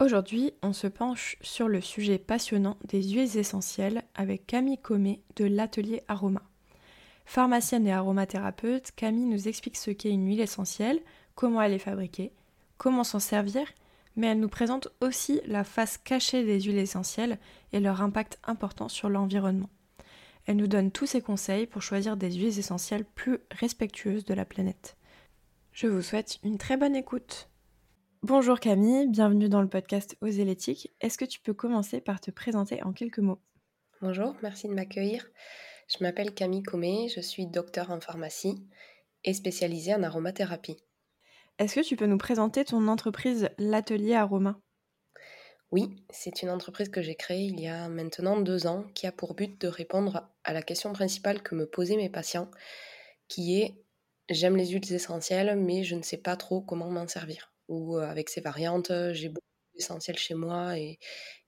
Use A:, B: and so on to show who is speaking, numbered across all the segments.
A: Aujourd'hui, on se penche sur le sujet passionnant des huiles essentielles avec Camille Comé de l'atelier Aroma. Pharmacienne et aromathérapeute, Camille nous explique ce qu'est une huile essentielle, comment elle est fabriquée, comment s'en servir, mais elle nous présente aussi la face cachée des huiles essentielles et leur impact important sur l'environnement. Elle nous donne tous ses conseils pour choisir des huiles essentielles plus respectueuses de la planète. Je vous souhaite une très bonne écoute. Bonjour Camille, bienvenue dans le podcast Oser l'éthique. Est-ce que tu peux commencer par te présenter en quelques mots?
B: Bonjour, merci de m'accueillir. Je m'appelle Camille Comé, je suis docteur en pharmacie et spécialisée en aromathérapie.
A: Est-ce que tu peux nous présenter ton entreprise L'Atelier Aroma?
B: Oui, c'est une entreprise que j'ai créée il y a maintenant deux ans qui a pour but de répondre à la question principale que me posaient mes patients, qui est j'aime les huiles essentielles mais je ne sais pas trop comment m'en servir ou avec ces variantes, j'ai beaucoup d'essentiels chez moi et,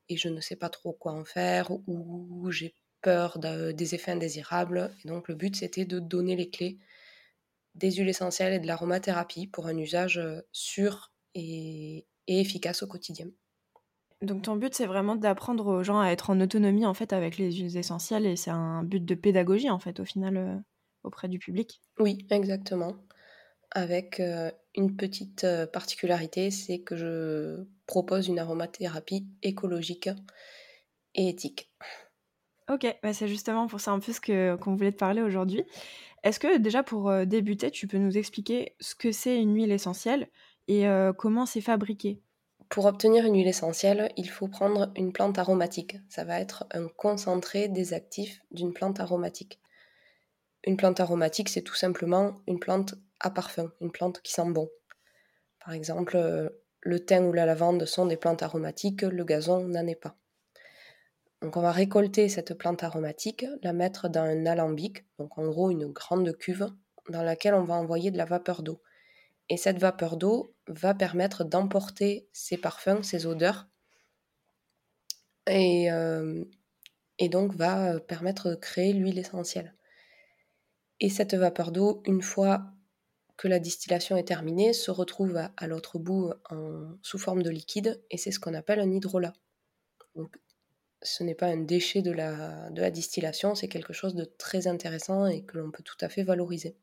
B: et, je ne sais pas trop quoi en faire, ou j'ai peur des effets indésirables. Et donc le but, c'était de donner les clés des huiles essentielles et de l'aromathérapie pour un usage sûr et, et, efficace au quotidien.
A: Donc ton but, c'est vraiment d'apprendre aux gens à être en autonomie en fait avec les huiles essentielles et c'est un but de pédagogie en fait au final auprès du public?
B: Oui, exactement avec une petite particularité, c'est que je propose une aromathérapie écologique et éthique.
A: Ok, bah, c'est justement pour ça un peu ce qu'on voulait te parler aujourd'hui. Est-ce que déjà pour débuter, tu peux nous expliquer ce que c'est une huile essentielle et comment c'est fabriqué?
B: Pour obtenir une huile essentielle, il faut prendre une plante aromatique. Ça va être un concentré des actifs d'une plante aromatique. Une plante aromatique, c'est tout simplement une plante à parfum, une plante qui sent bon. Par exemple, euh, le thym ou la lavande sont des plantes aromatiques, le gazon n'en est pas. Donc on va récolter cette plante aromatique, la mettre dans un alambic, donc en gros une grande cuve, dans laquelle on va envoyer de la vapeur d'eau. Et cette vapeur d'eau va permettre d'emporter ces parfums, ces odeurs, et, euh, et donc va permettre de créer l'huile essentielle. Et cette vapeur d'eau, une fois que la distillation est terminée, se retrouve à, l'autre bout sous forme de liquide, et c'est ce qu'on appelle un hydrolat. Donc, ce n'est pas un déchet de la, de la distillation, c'est quelque chose de très intéressant et que l'on peut tout à fait valoriser.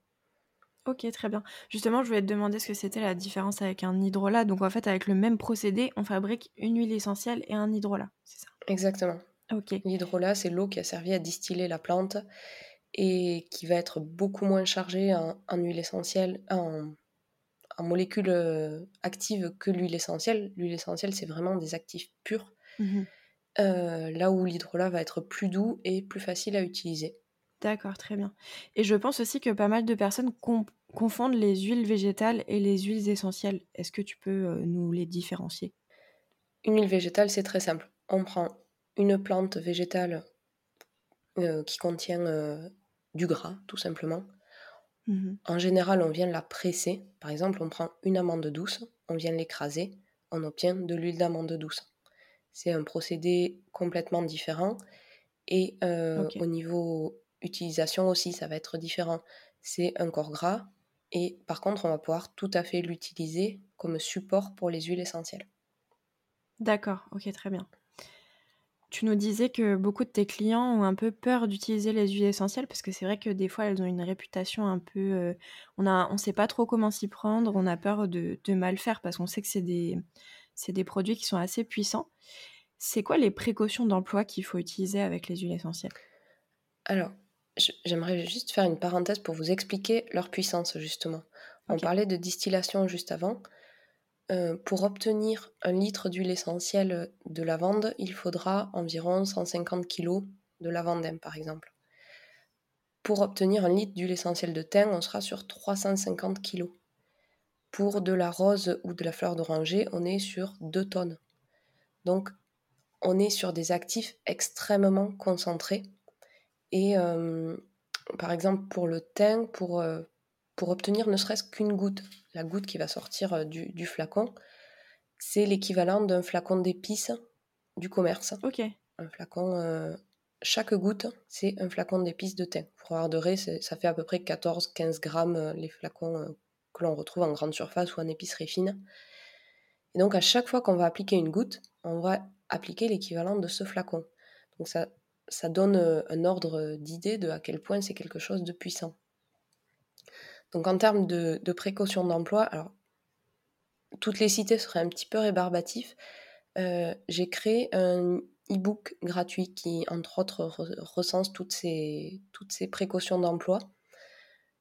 A: Ok, très bien. Justement, je voulais te demander ce que c'était la différence avec un hydrolat. Donc, en fait, avec le même procédé, on fabrique une huile essentielle et un hydrolat, c'est ça?
B: Exactement.
A: Ok.
B: L'hydrolat, c'est l'eau qui a servi à distiller la plante et qui va être beaucoup moins chargé en, huile essentielle, en, molécules euh, actives que l'huile essentielle. L'huile essentielle, c'est vraiment des actifs purs, mmh euh, là où l'hydrolat va être plus doux et plus facile à utiliser.
A: D'accord, très bien. Et je pense aussi que pas mal de personnes confondent les huiles végétales et les huiles essentielles. Est-ce que tu peux euh, nous les différencier?
B: Une huile végétale, c'est très simple. On prend une plante végétale qui contient du gras, tout simplement. Mmh en général, on vient la presser. Par exemple, on prend une amande douce, on vient l'écraser, on obtient de l'huile d'amande douce. C'est un procédé complètement différent. Et euh, au niveau utilisation aussi, ça va être différent. C'est un corps gras. Et par contre, on va pouvoir tout à fait l'utiliser comme support pour les huiles essentielles.
A: D'accord, ok, très bien. Tu nous disais que beaucoup de tes clients ont un peu peur d'utiliser les huiles essentielles parce que c'est vrai que des fois elles ont une réputation un peu. Euh, on a, on sait pas trop comment s'y prendre, on a peur de, mal faire parce qu'on sait que c'est des, c'est des produits qui sont assez puissants. C'est quoi les précautions d'emploi qu'il faut utiliser avec les huiles essentielles?
B: Alors, j'aimerais juste faire une parenthèse pour vous expliquer leur puissance justement. On parlait de distillation juste avant. Euh, pour obtenir un litre d'huile essentielle de lavande, il faudra environ 150 kg de lavandin, par exemple. Pour obtenir un litre d'huile essentielle de thym, on sera sur 350 kg. Pour de la rose ou de la fleur d'oranger, on est sur 2 tonnes. Donc, on est sur des actifs extrêmement concentrés. Et par exemple, pour le thym, pour, pour obtenir ne serait-ce qu'une goutte, la goutte qui va sortir du, flacon, c'est l'équivalent d'un flacon d'épices du commerce.
A: Ok.
B: Un flacon, chaque goutte, c'est un flacon d'épices de thym. Pour avoir de ré, ça fait à peu près 14-15 grammes les flacons que l'on retrouve en grande surface ou en épicerie fine. Et donc à chaque fois qu'on va appliquer une goutte, on va appliquer l'équivalent de ce flacon. Donc ça, ça donne euh, un ordre d'idée de à quel point c'est quelque chose de puissant. Donc en termes de, précaution d'emploi, alors toutes les cités seraient un petit peu rébarbatifs. Euh, j'ai créé un e-book gratuit qui, entre autres, recense toutes ces, toutes ces précautions d'emploi.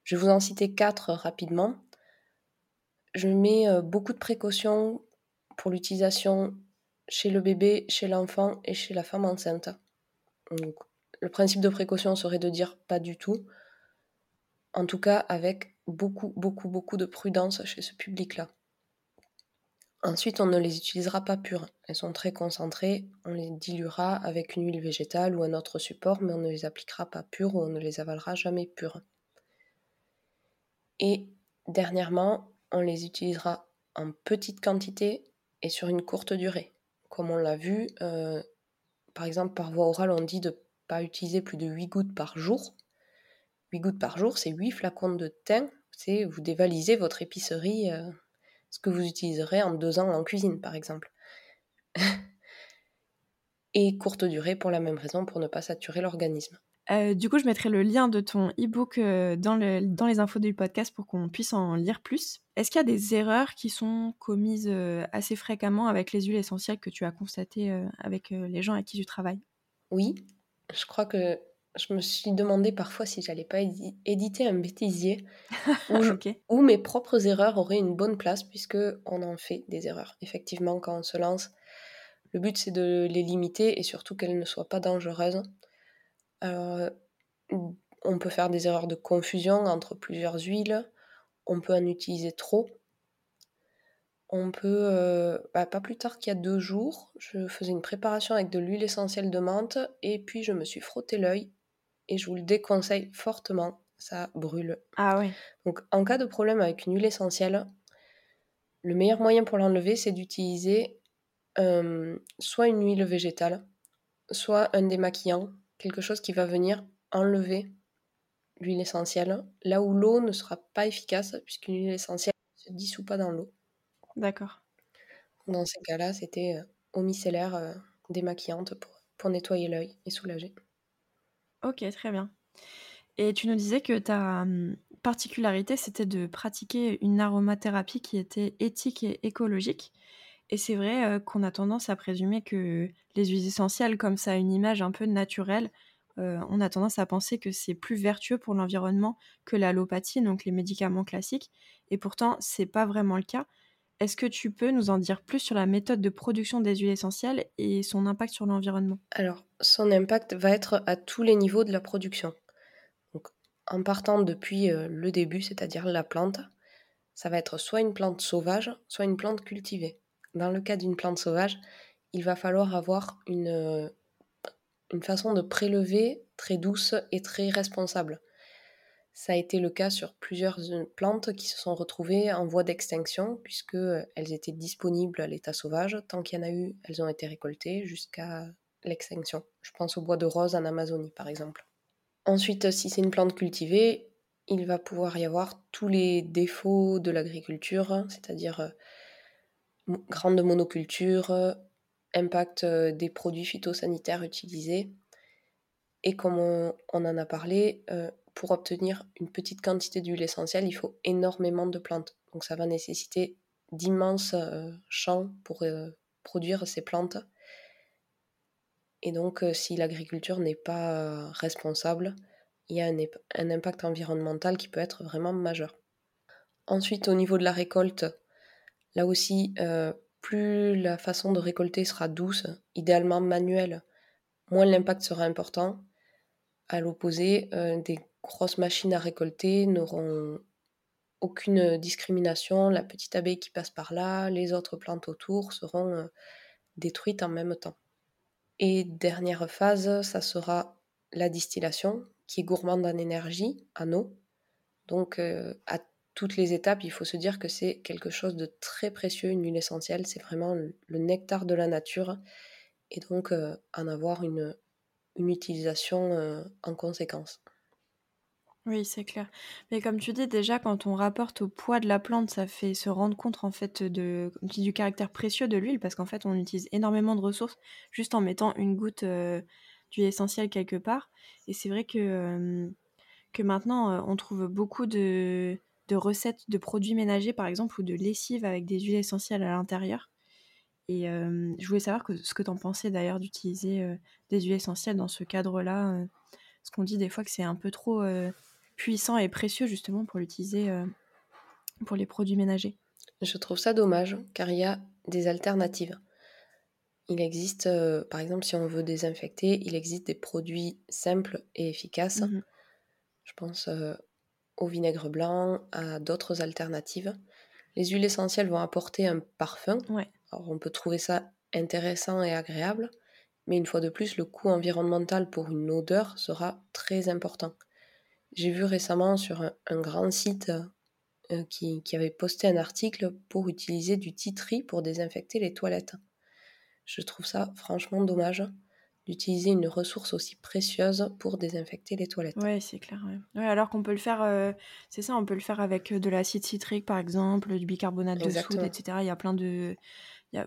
B: Je vais vous en citer quatre rapidement. Je mets euh, beaucoup de précautions pour l'utilisation chez le bébé, chez l'enfant et chez la femme enceinte. le principe de précaution serait de dire pas du tout, en tout cas avec beaucoup, beaucoup, beaucoup de prudence chez ce public-là. Ensuite, on ne les utilisera pas pures. Elles sont très concentrées. On les diluera avec une huile végétale ou un autre support, mais on ne les appliquera pas pures ou on ne les avalera jamais pures. Et dernièrement, on les utilisera en petite quantité et sur une courte durée. Comme on l'a vu, euh, par exemple, par voie orale, on dit de ne pas utiliser plus de 8 gouttes par jour. 8 gouttes par jour, c'est 8 flacons de thym. C'est vous dévalisez votre épicerie, euh, ce que vous utiliserez en deux ans en cuisine, par exemple. et courte durée pour la même raison, pour ne pas saturer l'organisme.
A: Euh, du coup, je mettrai le lien de ton e-book euh, dans, dans, les infos du podcast pour qu'on puisse en lire plus. Est-ce qu'il y a des erreurs qui sont commises assez fréquemment avec les huiles essentielles que tu as constatées avec les gens avec qui tu travailles?
B: Oui, je crois que je me suis demandé parfois si j'allais pas éditer un bêtisier où, mes propres erreurs auraient une bonne place puisque on en fait des erreurs. Effectivement, quand on se lance, le but c'est de les limiter et surtout qu'elles ne soient pas dangereuses. Alors, on peut faire des erreurs de confusion entre plusieurs huiles, on peut en utiliser trop. On peut, euh, bah, pas plus tard qu'il y a deux jours, je faisais une préparation avec de l'huile essentielle de menthe et puis je me suis frotté l'œil et je vous le déconseille fortement, ça brûle.
A: Ah oui.
B: Donc en cas de problème avec une huile essentielle, le meilleur moyen pour l'enlever, c'est d'utiliser euh, soit une huile végétale, soit un démaquillant quelque chose qui va venir enlever l'huile essentielle, là où l'eau ne sera pas efficace, puisqu'une huile essentielle ne se dissout pas dans l'eau.
A: D'accord.
B: Dans ces cas-là, c'était eau micellaire euh, démaquillante pour, pour nettoyer l'œil et soulager.
A: Ok, très bien. Et tu nous disais que ta hum, particularité, c'était de pratiquer une aromathérapie qui était éthique et écologique. Et c'est vrai euh, qu'on a tendance à présumer que les huiles essentielles, comme ça a une image un peu naturelle, euh, on a tendance à penser que c'est plus vertueux pour l'environnement que l'allopathie, donc les médicaments classiques. Et pourtant, c'est pas vraiment le cas. Est-ce que tu peux nous en dire plus sur la méthode de production des huiles essentielles et son impact sur l'environnement?
B: Alors, son impact va être à tous les niveaux de la production. En partant depuis euh, le début, c'est-à-dire la plante, ça va être soit une plante sauvage, soit une plante cultivée dans le cas d'une plante sauvage, il va falloir avoir une, une façon de prélever très douce et très responsable. Ça a été le cas sur plusieurs euh, plantes qui se sont retrouvées en voie d'extinction puisque euh, étaient disponibles à l'état sauvage. Tant qu'il y en a eu, elles ont été récoltées jusqu'à l'extinction. Je pense au bois de rose en Amazonie par exemple. Ensuite, si c'est une plante cultivée, il va pouvoir y avoir tous les défauts de l'agriculture, c'est-à-dire grande monoculture, euh, impact euh, des produits phytosanitaires utilisés. Et comme on, en a parlé, euh, pour obtenir une petite quantité d'huile essentielle, il faut énormément de plantes. Donc ça va nécessiter d'immenses champs pour produire ces plantes. Et donc si l'agriculture n'est pas responsable, il y a un, impact environnemental qui peut être vraiment majeur. Ensuite, au niveau de la récolte, Là aussi, euh, plus la façon de récolter sera douce, idéalement manuelle, moins l'impact sera important. À l'opposé, euh, des grosses machines à récolter n'auront aucune discrimination. La petite abeille qui passe par là, les autres plantes autour seront euh, détruites en même temps. Et dernière phase, ça sera la distillation, qui est gourmande en énergie, en eau. Donc à toutes les étapes, il faut se dire que c'est quelque chose de très précieux, une huile essentielle. C'est vraiment le nectar de la nature. Et donc en avoir une utilisation en conséquence.
A: Oui, c'est clair. Mais comme tu dis, déjà, quand on rapporte au poids de la plante, ça fait se rendre compte en fait de, du caractère précieux de l'huile, parce qu'en fait, on utilise énormément de ressources juste en mettant une goutte d'huile essentielle quelque part. Et c'est vrai que, que maintenant, on trouve beaucoup de, de recettes de produits ménagers, par exemple, ou de lessive avec des huiles essentielles à l'intérieur. Et je voulais savoir ce que tu en pensais d'ailleurs d'utiliser des huiles essentielles dans ce cadre-là. parce qu'on dit des fois que c'est un peu trop puissant et précieux justement pour l'utiliser pour les produits ménagers.
B: Je trouve ça dommage car il y a des alternatives. Il existe, par exemple, si on veut désinfecter, il existe des produits simples et efficaces. Mmh Je pense au vinaigre blanc, à d'autres alternatives. Les huiles essentielles vont apporter un parfum. Alors on peut trouver ça intéressant et agréable, mais une fois de plus, le coût environnemental pour une odeur sera très important. J'ai vu récemment sur un, grand site euh, qui, qui, avait posté un article pour utiliser du titri pour désinfecter les toilettes. Je trouve ça franchement dommage d'utiliser une ressource aussi précieuse pour désinfecter les toilettes.
A: Oui, c'est clair. Ouais. alors qu'on peut le faire, euh, c'est ça, on peut le faire avec euh, de l'acide citrique par exemple, du bicarbonate de soude, etc. Il y a plein de,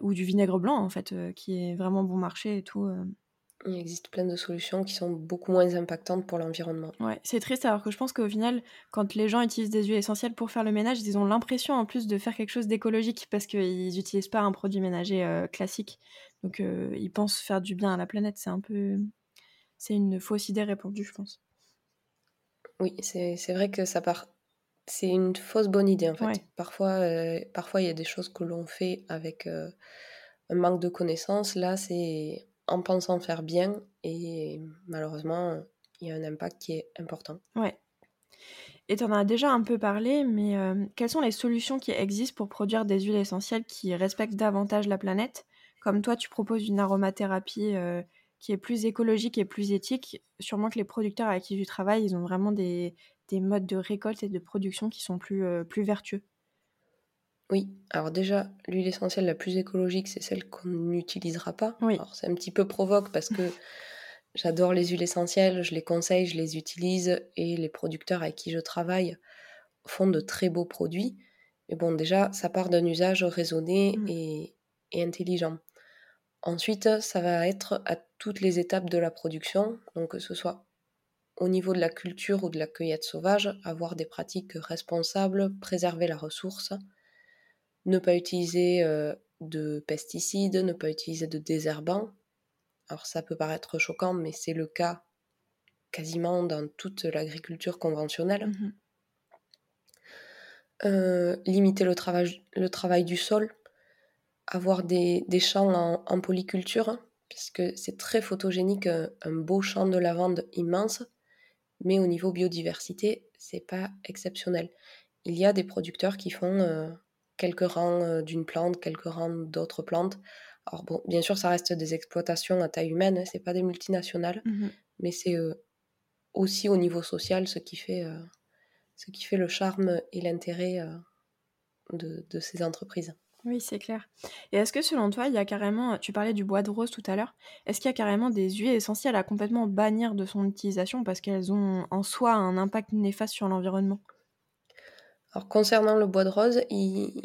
A: ou du vinaigre blanc en fait, euh, qui est vraiment bon marché et tout.
B: Il existe plein de solutions qui sont beaucoup moins impactantes pour l'environnement.
A: Ouais, c'est triste alors que je pense qu'au final, quand les gens utilisent des huiles essentielles pour faire le ménage, ils ont l'impression en plus de faire quelque chose d'écologique parce qu'ils n'utilisent pas un produit ménager classique. Donc ils pensent faire du bien à la planète. C'est un peu. C'est une fausse idée répandue, je pense.
B: Oui, c'est vrai que ça part. C'est une fausse bonne idée en fait. Parfois, parfois il y a des choses que l'on fait avec un manque de connaissances. Là, c'est en pensant faire bien et malheureusement, il y a un impact qui est important.
A: Ouais. Et tu en as déjà un peu parlé, mais quelles sont les solutions qui existent pour produire des huiles essentielles qui respectent davantage la planète? Comme toi, tu proposes une aromathérapie qui est plus écologique et plus éthique. Sûrement que les producteurs avec qui tu travailles, ils ont vraiment des, des modes de récolte et de production qui sont plus, plus vertueux.
B: Oui, alors déjà, l'huile essentielle la plus écologique, c'est celle qu'on n'utilisera pas. Oui. Alors c'est un petit peu provoque parce que j'adore les huiles essentielles, je les conseille, je les utilise et les producteurs avec qui je travaille font de très beaux produits. Mais bon, déjà, ça part d'un usage raisonné mmh. et, et, intelligent. Ensuite, ça va être à toutes les étapes de la production, donc que ce soit au niveau de la culture ou de la cueillette sauvage, avoir des pratiques responsables, préserver la ressource, ne pas utiliser de pesticides, ne pas utiliser de désherbants. Alors ça peut paraître choquant, mais c'est le cas quasiment dans toute l'agriculture conventionnelle. Mmh limiter le travail, le travail du sol, avoir des, champs en, polyculture, puisque c'est très photogénique, un beau champ de lavande immense, mais au niveau biodiversité, c'est pas exceptionnel. Il y a des producteurs qui font quelques rangs euh, d'une plante, quelques rangs d'autres plantes. Alors bon, bien sûr, ça reste des exploitations à taille humaine, hein, c'est pas des multinationales, mmh mais c'est euh, aussi au niveau social ce qui fait, euh, ce qui fait le charme et l'intérêt de, de, ces entreprises.
A: Oui, c'est clair. Et est-ce que selon toi, il y a carrément, tu parlais du bois de rose tout à l'heure, est-ce qu'il y a carrément des huiles essentielles à complètement bannir de son utilisation parce qu'elles ont en soi un impact néfaste sur l'environnement?
B: Alors concernant le bois de rose, il,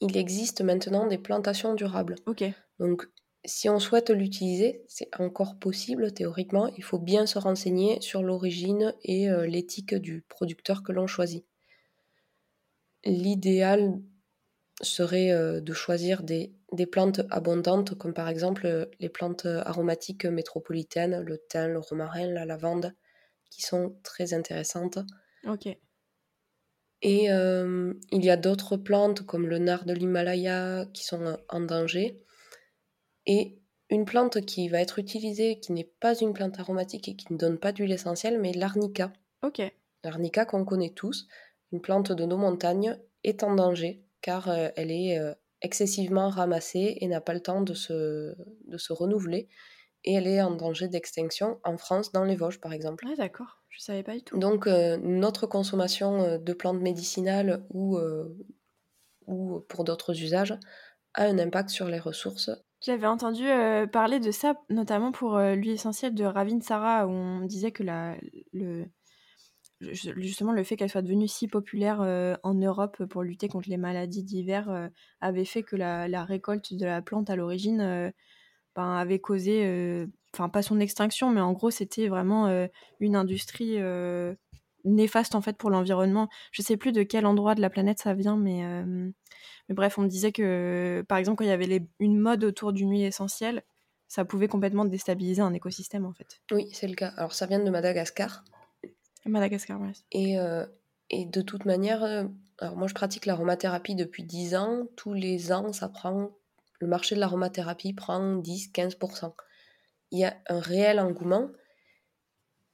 B: existe maintenant des plantations durables.
A: Ok.
B: Donc si on souhaite l'utiliser, c'est encore possible théoriquement. Il faut bien se renseigner sur l'origine et euh, l'éthique du producteur que l'on choisit. L'idéal serait euh, de choisir des, des, plantes abondantes, comme par exemple euh, les plantes aromatiques métropolitaines, le thym, le romarin, la lavande, qui sont très intéressantes.
A: Ok.
B: Et il y a d'autres plantes comme le nard de l'Himalaya qui sont en danger. Et une plante qui va être utilisée, qui n'est pas une plante aromatique et qui ne donne pas d'huile essentielle, mais l'arnica.
A: Ok.
B: L'arnica qu'on connaît tous, une plante de nos montagnes, est en danger car elle est excessivement ramassée et n'a pas le temps de se, de se renouveler. et elle est en danger d'extinction en France, dans les Vosges par exemple.
A: Ah d'accord, je savais pas du tout.
B: Donc notre consommation de plantes médicinales ou, ou pour d'autres usages a un impact sur les ressources.
A: J'avais entendu parler de ça, notamment pour l'huile essentielle de Ravinsara, où on disait que la, le, justement le fait qu'elle soit devenue si populaire en Europe pour lutter contre les maladies d'hiver avait fait que la, récolte de la plante à l'origine ben, avait causé, enfin pas son extinction, mais en gros c'était vraiment une industrie néfaste en fait pour l'environnement. Je sais plus de quel endroit de la planète ça vient, mais, mais bref, on me disait que par exemple quand il y avait une mode autour d'une huile essentielle, ça pouvait complètement déstabiliser un écosystème en fait.
B: Oui, c'est le cas. Alors ça vient de Madagascar.
A: Madagascar, oui.
B: Et, euh, et de toute manière, euh, alors moi je pratique l'aromathérapie depuis 10 ans. Tous les ans, ça prend. Le marché de l'aromathérapie prend 10-15%. Il y a un réel engouement.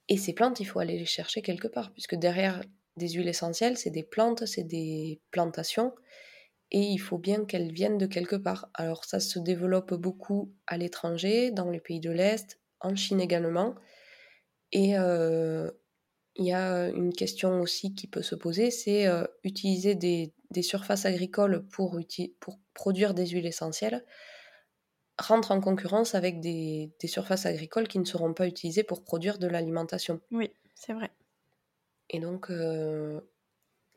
B: Et ces plantes, il faut aller les chercher quelque part, puisque derrière des huiles essentielles, c'est des plantes, c'est des plantations, et il faut bien qu'elles viennent de quelque part. Alors ça se développe beaucoup à l'étranger, dans les pays de l'Est, en Chine également, et, euh, il y a une question aussi qui peut se poser, c'est utiliser des, surfaces agricoles pour, pour, produire des huiles essentielles rentre en concurrence avec des, surfaces agricoles qui ne seront pas utilisées pour produire de l'alimentation.
A: Oui, c'est vrai.
B: Et donc,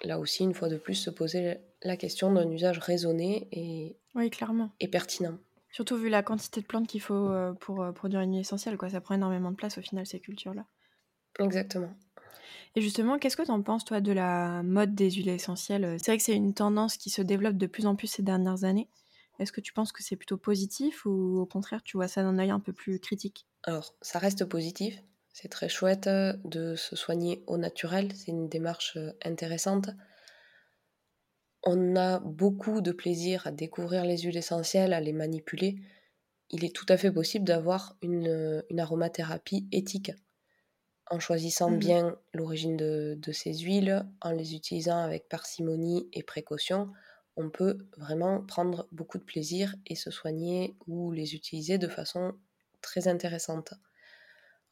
B: là aussi, une fois de plus, se poser la question d'un usage raisonné et,
A: oui, clairement.
B: et pertinent.
A: Surtout vu la quantité de plantes qu'il faut pour produire une huile essentielle, quoi. ça prend énormément de place au final, ces cultures-là.
B: Exactement.
A: Et justement, qu'est-ce que tu en penses, toi, de la mode des huiles essentielles? C'est vrai que c'est une tendance qui se développe de plus en plus ces dernières années. Est-ce que tu penses que c'est plutôt positif ou au contraire, tu vois ça d'un œil un peu plus critique?
B: Alors, ça reste positif. C'est très chouette de se soigner au naturel. C'est une démarche intéressante. On a beaucoup de plaisir à découvrir les huiles essentielles, à les manipuler. Il est tout à fait possible d'avoir une, une aromathérapie éthique en choisissant mmh bien l'origine de, ces huiles, en les utilisant avec parcimonie et précaution, on peut vraiment prendre beaucoup de plaisir et se soigner ou les utiliser de façon très intéressante.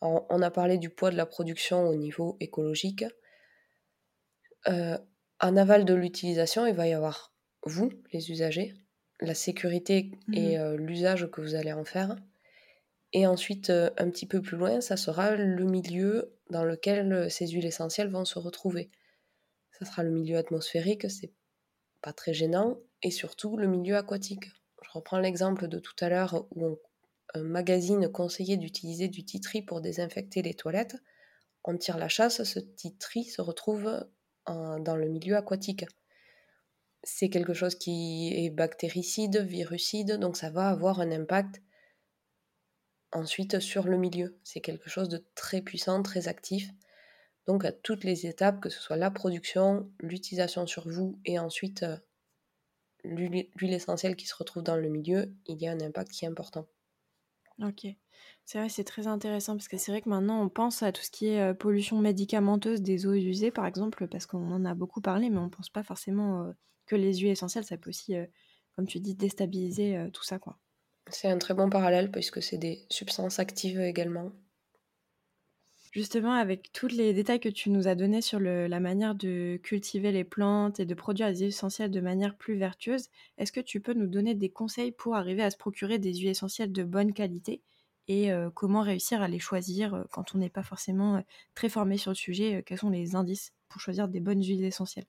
B: on a parlé du poids de la production au niveau écologique. Euh, en aval de l'utilisation, il va y avoir vous, les usagers, la sécurité et mmh euh, l'usage que vous allez en faire. Et ensuite, euh, un petit peu plus loin, ça sera le milieu dans lequel ces huiles essentielles vont se retrouver. Ça sera le milieu atmosphérique, c'est pas très gênant, et surtout le milieu aquatique. Je reprends l'exemple de tout à l'heure où un magazine conseillait d'utiliser du titri pour désinfecter les toilettes. On tire la chasse, ce titri se retrouve dans le milieu aquatique. C'est quelque chose qui est bactéricide, virucide, donc ça va avoir un impact ensuite sur le milieu. C'est quelque chose de très puissant, très actif. Donc à toutes les étapes, que ce soit la production, l'utilisation sur vous et ensuite euh, l'huile essentielle qui se retrouve dans le milieu, il y a un impact qui est important.
A: Ok. C'est vrai, c'est très intéressant parce que c'est vrai que maintenant on pense à tout ce qui est euh, pollution médicamenteuse des eaux usées par exemple, parce qu'on en a beaucoup parlé, mais on ne pense pas forcément euh, que les huiles essentielles, ça peut aussi, comme tu dis, déstabiliser tout ça. quoi.
B: C'est un très bon parallèle puisque c'est des substances actives également.
A: Justement, avec tous les détails que tu nous as donnés sur la manière de cultiver les plantes et de produire des huiles essentielles de manière plus vertueuse, est-ce que tu peux nous donner des conseils pour arriver à se procurer des huiles essentielles de bonne qualité et euh, comment réussir à les choisir euh, quand on n'est pas forcément euh, très formé sur le sujet Quels sont les indices pour choisir des bonnes huiles essentielles?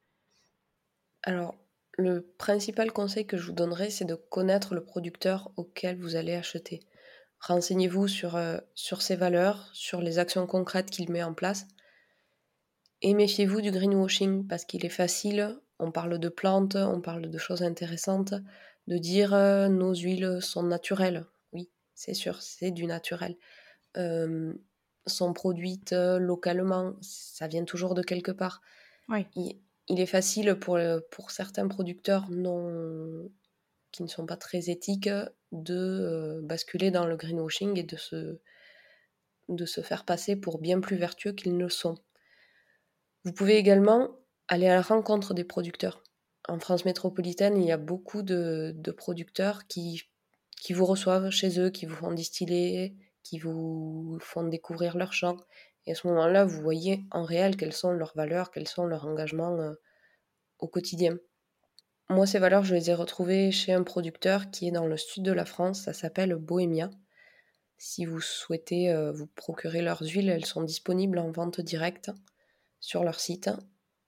B: Alors, le principal conseil que je vous donnerai, c'est de connaître le producteur auquel vous allez acheter. Renseignez-vous sur, euh, sur ses valeurs, sur les actions concrètes qu'il met en place. Et méfiez-vous du greenwashing parce qu'il est facile, on parle de plantes, on parle de choses intéressantes, de dire euh, nos huiles sont naturelles. Oui, c'est sûr, c'est du naturel. Euh, sont produites localement, ça vient toujours de quelque part.
A: Oui
B: il est facile pour, euh, pour certains producteurs non, qui ne sont pas très éthiques de basculer dans le greenwashing et de se, faire passer pour bien plus vertueux qu'ils ne sont. Vous pouvez également aller à la rencontre des producteurs. En France métropolitaine, il y a beaucoup de, producteurs qui, qui vous reçoivent chez eux, qui vous font distiller, qui vous font découvrir leur champ. Et à ce moment-là, vous voyez en réel quelles sont leurs valeurs, quels sont leurs engagements au quotidien. Moi, ces valeurs, je les ai retrouvées chez un producteur qui est dans le sud de la France, ça s'appelle Bohémia. Si vous souhaitez euh, vous procurer leurs huiles, elles sont disponibles en vente directe sur leur site.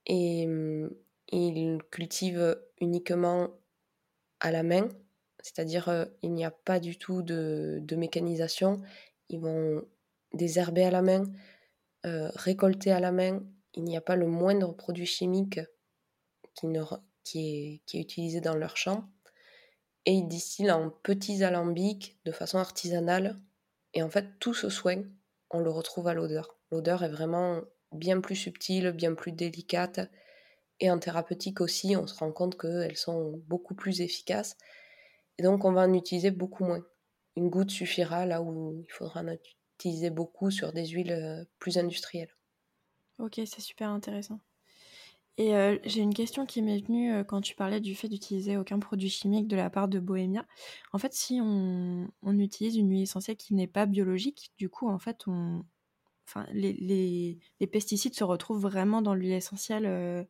B: Et hum, ils cultivent uniquement à la main, c'est-à-dire euh, il n'y a pas du tout de, mécanisation. Ils vont désherber à la main, euh, récolter à la main. Il n'y a pas le moindre produit chimique qui, ne, qui, est, utilisé dans leur champ. Et ils distillent en petits alambics de façon artisanale. Et en fait, tout ce soin, on le retrouve à l'odeur. L'odeur est vraiment bien plus subtile, bien plus délicate. Et en thérapeutique aussi, on se rend compte qu'elles sont beaucoup plus efficaces. Et donc, on va en utiliser beaucoup moins. Une goutte suffira là où il faudra en utiliser beaucoup sur des huiles euh, plus industrielles.
A: Ok, c'est super intéressant. Et euh, j'ai une question qui m'est venue euh, quand tu parlais du fait d'utiliser aucun produit chimique de la part de Bohemia. En fait, si on, utilise une huile essentielle qui n'est pas biologique, du coup, en fait, on, enfin, les, pesticides se retrouvent vraiment dans l'huile essentielle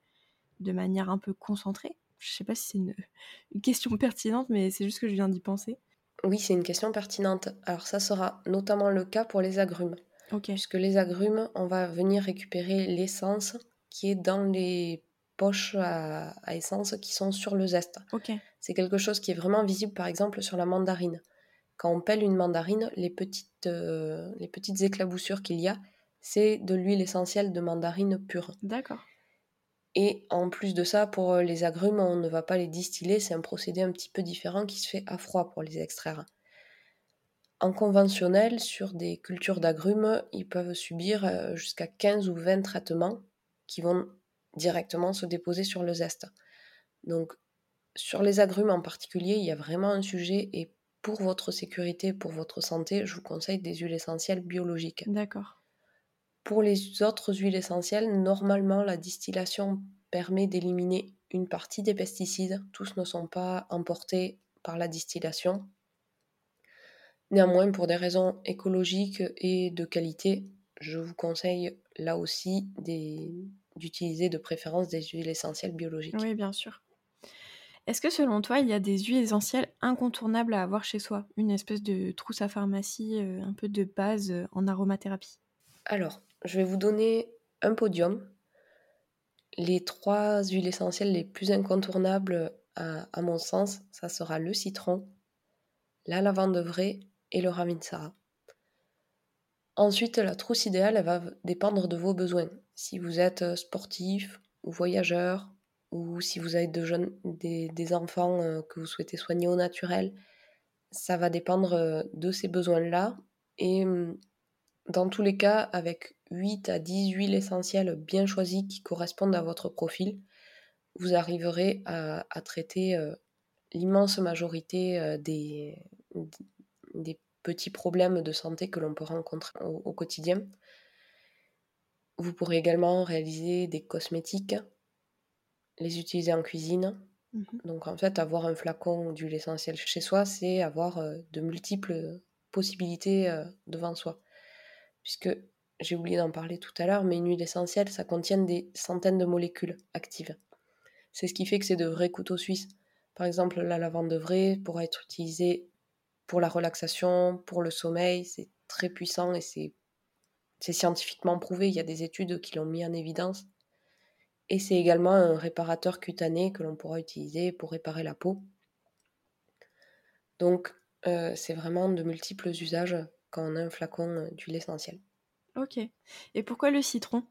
A: de manière un peu concentrée Je sais pas si c'est une, question pertinente, mais c'est juste que je viens d'y penser.
B: Oui, c'est une question pertinente. Alors ça sera notamment le cas pour les agrumes. Puisque les agrumes, on va venir récupérer l'essence qui est dans les poches à, essence qui sont sur le zeste. C'est quelque chose qui est vraiment visible par exemple sur la mandarine. Quand on pèle une mandarine, les petites, euh, les petites éclaboussures qu'il y a, c'est de l'huile essentielle de mandarine pure.
A: D'accord.
B: Et en plus de ça, pour euh, les agrumes, on ne va pas les distiller, c'est un procédé un petit peu différent qui se fait à froid pour les extraire. En conventionnel, sur des cultures d'agrumes, ils peuvent subir euh, jusqu'à 15 ou 20 traitements qui vont directement se déposer sur le zeste. Donc, sur les agrumes en particulier, il y a vraiment un sujet et pour votre sécurité, pour votre santé, je vous conseille des huiles essentielles biologiques.
A: D'accord.
B: Pour les autres huiles essentielles, normalement, la distillation permet d'éliminer une partie des pesticides. Tous ne sont pas emportés par la distillation. Néanmoins, pour des raisons écologiques et de qualité, je vous conseille là aussi d'utiliser de préférence des huiles essentielles biologiques.
A: Oui, bien sûr. Est-ce que selon toi, il y a des huiles essentielles incontournables à avoir chez soi? Une espèce de trousse à pharmacie, euh, un peu de base euh, en aromathérapie?
B: Alors, je vais vous donner un podium. Les trois huiles essentielles les plus incontournables à, mon sens, ça sera le citron, la lavande vraie et le raminsara. Ensuite, la trousse idéale, elle va dépendre de vos besoins. Si vous êtes sportif ou voyageur, ou si vous avez des, enfants euh, que vous souhaitez soigner au naturel, ça va dépendre euh, de ces besoins-là. Et hum, dans tous les cas, avec 8 à 10 huiles essentielles bien choisies qui correspondent à votre profil, vous arriverez à, traiter euh, l'immense majorité euh, des, des, petits problèmes de santé que l'on peut rencontrer au, quotidien. Vous pourrez également réaliser des cosmétiques, les utiliser en cuisine. Mmh Donc en fait, avoir un flacon d'huile essentielle chez soi, c'est avoir euh, de multiples possibilités devant soi. Puisque j'ai oublié d'en parler tout à l'heure, mais une huile essentielle, ça contient des centaines de molécules actives. C'est ce qui fait que c'est de vrais couteaux suisses. Par exemple, la lavande vraie pourra être utilisée pour la relaxation, pour le sommeil, c'est très puissant et c'est, c'est scientifiquement prouvé, il y a des études qui l'ont mis en évidence. Et c'est également un réparateur cutané que l'on pourra utiliser pour réparer la peau. Donc, euh, c'est vraiment de multiples usages quand on a un flacon d'huile essentielle.
A: Ok. Et pourquoi le citron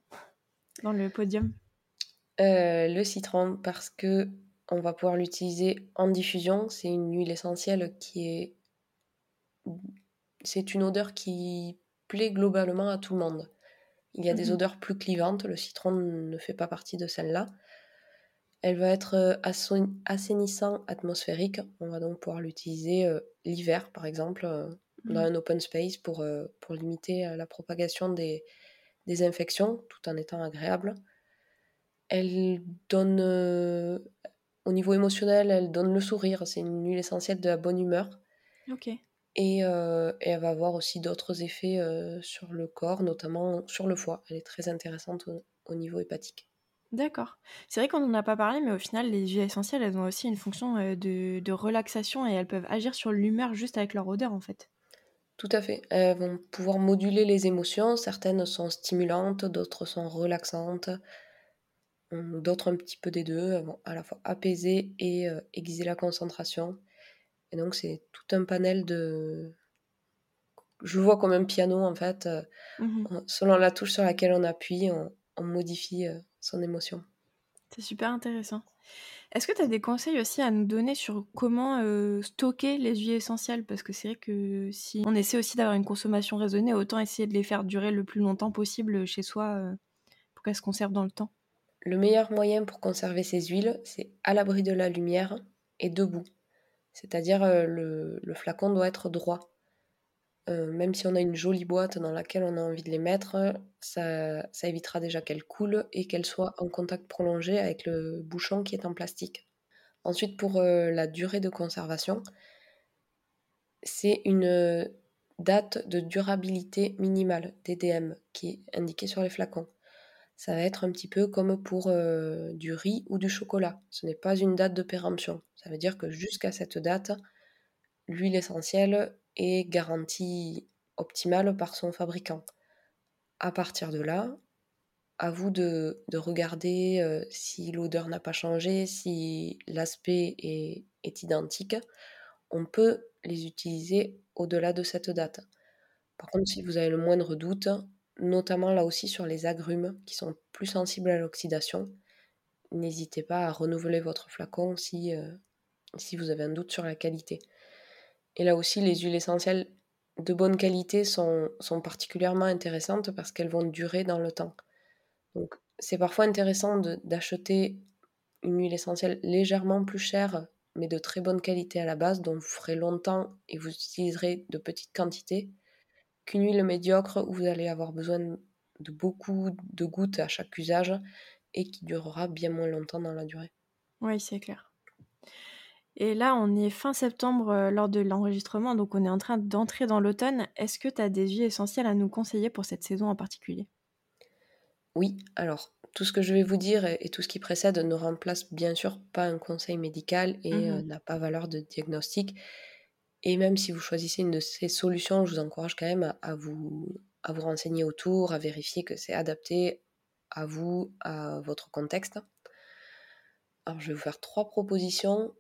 A: dans le podium?
B: Euh, Le citron parce que on va pouvoir l'utiliser en diffusion. C'est une huile essentielle qui est, c'est une odeur qui plaît globalement à tout le monde. Il y a des mhm. odeurs plus clivantes. Le citron ne fait pas partie de celle-là. Elle va être euh, assainissant atmosphérique. On va donc pouvoir l'utiliser euh, l'hiver, par exemple, dans mmh. un open space pour, euh, pour limiter euh, la propagation des, des, infections tout en étant agréable. Elle donne, euh, au niveau émotionnel, elle donne le sourire. C'est une huile essentielle de la bonne humeur.
A: Ok.
B: Et, elle va avoir aussi d'autres effets sur le corps, notamment sur le foie. Elle est très intéressante au niveau hépatique.
A: D'accord. C'est vrai qu'on n'en a pas parlé, mais au final, les huiles essentielles, elles ont aussi une fonction de, relaxation et elles peuvent agir sur l'humeur juste avec leur odeur, en fait.
B: Tout à fait. Elles vont pouvoir moduler les émotions. Certaines sont stimulantes, d'autres sont relaxantes, d'autres un petit peu des deux. Elles vont à la fois apaiser et aiguiser la concentration. Et donc, c'est tout un panel de. Je le vois comme un piano, en fait. Mmh selon la touche sur laquelle on appuie, on modifie son émotion.
A: C'est super intéressant. Est-ce que tu as des conseils aussi à nous donner sur comment euh, stocker les huiles essentielles? Parce que c'est vrai que si on essaie aussi d'avoir une consommation raisonnée, autant essayer de les faire durer le plus longtemps possible chez soi euh, pour qu'elles se conservent dans le temps.
B: Le meilleur moyen pour conserver ces huiles, c'est à l'abri de la lumière et debout. C'est-à-dire euh, le flacon doit être droit. Euh, même si on a une jolie boîte dans laquelle on a envie de les mettre, ça, évitera déjà qu'elles coulent et qu'elles soient en contact prolongé avec le bouchon qui est en plastique. Ensuite, pour euh, la durée de conservation, c'est une date de durabilité minimale, DDM, qui est indiquée sur les flacons. Ça va être un petit peu comme pour euh, du riz ou du chocolat. Ce n'est pas une date de péremption. Ça veut dire que jusqu'à cette date, l'huile essentielle est garantie optimale par son fabricant. À partir de là, à vous de, regarder euh, si l'odeur n'a pas changé, si l'aspect est, identique. On peut les utiliser au-delà de cette date. Par contre, si vous avez le moindre doute, notamment là aussi sur les agrumes qui sont plus sensibles à l'oxydation, n'hésitez pas à renouveler votre flacon si, euh, si vous avez un doute sur la qualité. Et là aussi, les huiles essentielles de bonne qualité sont, sont particulièrement intéressantes parce qu'elles vont durer dans le temps. Donc, c'est parfois intéressant d'acheter une huile essentielle légèrement plus chère, mais de très bonne qualité à la base, dont vous ferez longtemps et vous utiliserez de petites quantités, qu'une huile médiocre où vous allez avoir besoin de beaucoup de gouttes à chaque usage et qui durera bien moins longtemps dans la durée.
A: Oui, c'est clair. Et là, on est fin septembre euh, lors de l'enregistrement, donc on est en train d'entrer dans l'automne. Est-ce que tu as des huiles essentielles à nous conseiller pour cette saison en particulier?
B: Oui, alors tout ce que je vais vous dire et tout ce qui précède ne remplace bien sûr pas un conseil médical et euh, mmh n'a pas valeur de diagnostic. Et même si vous choisissez une de ces solutions, je vous encourage quand même à, vous, à vous renseigner autour, à vérifier que c'est adapté à vous, à votre contexte. Alors je vais vous faire trois propositions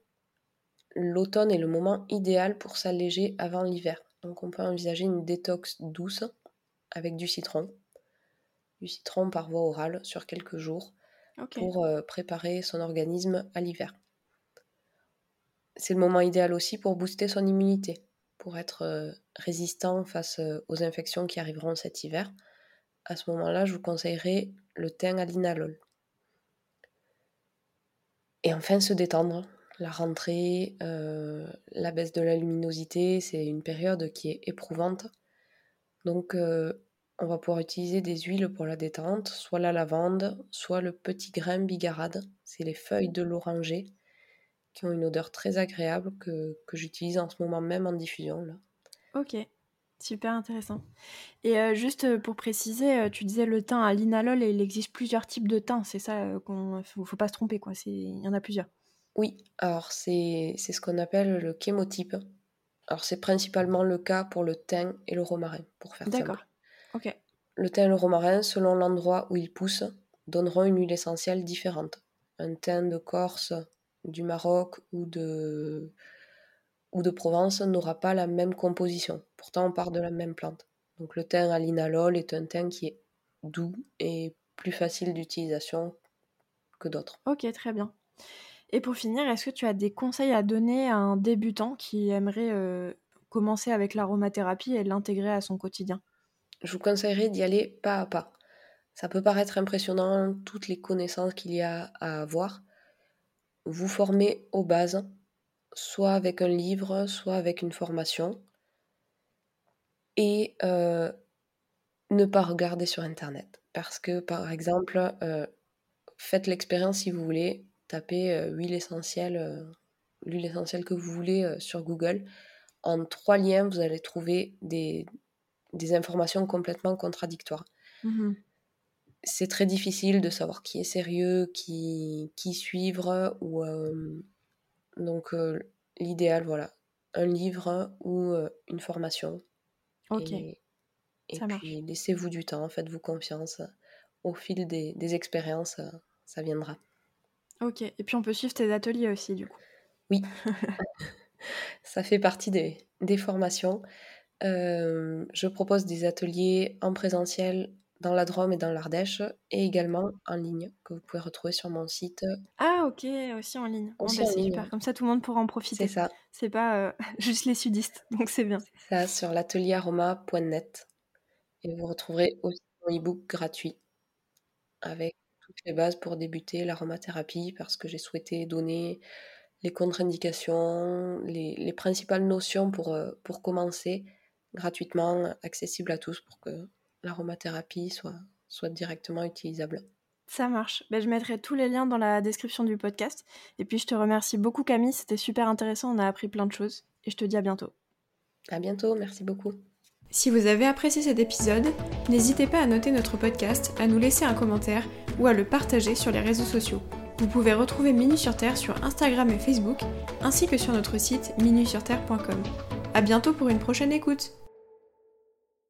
B: l'automne est le moment idéal pour s'alléger avant l'hiver. Donc on peut envisager une détox douce avec du citron, du citron par voie orale sur quelques jours pour euh, préparer son organisme à l'hiver. C'est le moment idéal aussi pour booster son immunité, pour être euh, résistant face euh, aux infections qui arriveront cet hiver. À ce moment-là, je vous conseillerais le thym à linalol. Et enfin, se détendre la rentrée, euh, la baisse de la luminosité, c'est une période qui est éprouvante. Donc on va pouvoir utiliser des huiles pour la détente, soit la lavande, soit le petit grain bigarade. C'est les feuilles de l'oranger qui ont une odeur très agréable que, j'utilise en ce moment même en diffusion. Là.
A: Ok, super intéressant. Et euh, juste pour préciser, tu disais le thym à linalol et il existe plusieurs types de thym, c'est ça qu'on faut, faut pas se tromper quoi, il y en a plusieurs.
B: Oui, alors c'est ce qu'on appelle le chémotype. Alors c'est principalement le cas pour le thym et le romarin, pour faire simple. D'accord. Ok. Le thym et le romarin, selon l'endroit où ils poussent, donneront une huile essentielle différente. Un thym de Corse, du Maroc ou de, ou de Provence n'aura pas la même composition. Pourtant, on part de la même plante. Donc le thym à linalol est un thym qui est doux et plus facile d'utilisation que d'autres.
A: Ok, très bien. Et pour finir, est-ce que tu as des conseils à donner à un débutant qui aimerait euh, commencer avec l'aromathérapie et l'intégrer à son quotidien?
B: Je vous conseillerais d'y aller pas à pas. Ça peut paraître impressionnant, toutes les connaissances qu'il y a à avoir. Vous formez aux bases, soit avec un livre, soit avec une formation. Et euh, ne pas regarder sur Internet. Parce que, par exemple, euh, faites l'expérience si vous voulez, tapez huile essentielle, l'huile essentielle que vous voulez sur Google. en trois liens, vous allez trouver des, informations complètement contradictoires. Mmh c'est très difficile de savoir qui est sérieux, qui, qui suivre, ou euh, donc euh, l'idéal, voilà, un livre ou euh, une formation. Ok. Et, puis laissez-vous du temps, faites-vous confiance. Au fil des, des expériences, ça viendra.
A: Ok, et puis on peut suivre tes ateliers aussi, du coup.
B: Oui, ça fait partie des, des formations. je propose des ateliers en présentiel dans la Drôme et dans l'Ardèche, et également en ligne, que vous pouvez retrouver sur mon site.
A: Ah ok, aussi en ligne. Aussi bah, en ligne. Super. Comme ça, tout le monde pourra en profiter.
B: C'est ça.
A: C'est pas euh, juste les sudistes, donc c'est bien.
B: Ça, sur l'atelieraroma.net. Et vous retrouverez aussi mon e-book gratuit avec toutes les bases pour débuter l'aromathérapie, parce que j'ai souhaité donner les contre-indications, les, les, principales notions pour, euh, pour commencer gratuitement, accessible à tous pour que l'aromathérapie soit, soit directement utilisable.
A: Ça marche. Ben, je mettrai tous les liens dans la description du podcast. Et puis je te remercie beaucoup Camille, c'était super intéressant, on a appris plein de choses. Et je te dis à bientôt.
B: À bientôt, merci beaucoup.
A: Si vous avez apprécié cet épisode, n'hésitez pas à noter notre podcast, à nous laisser un commentaire ou à le partager sur les réseaux sociaux. Vous pouvez retrouver Minu sur Terre sur Instagram et Facebook, ainsi que sur notre site minusurterre.com. A bientôt pour une prochaine écoute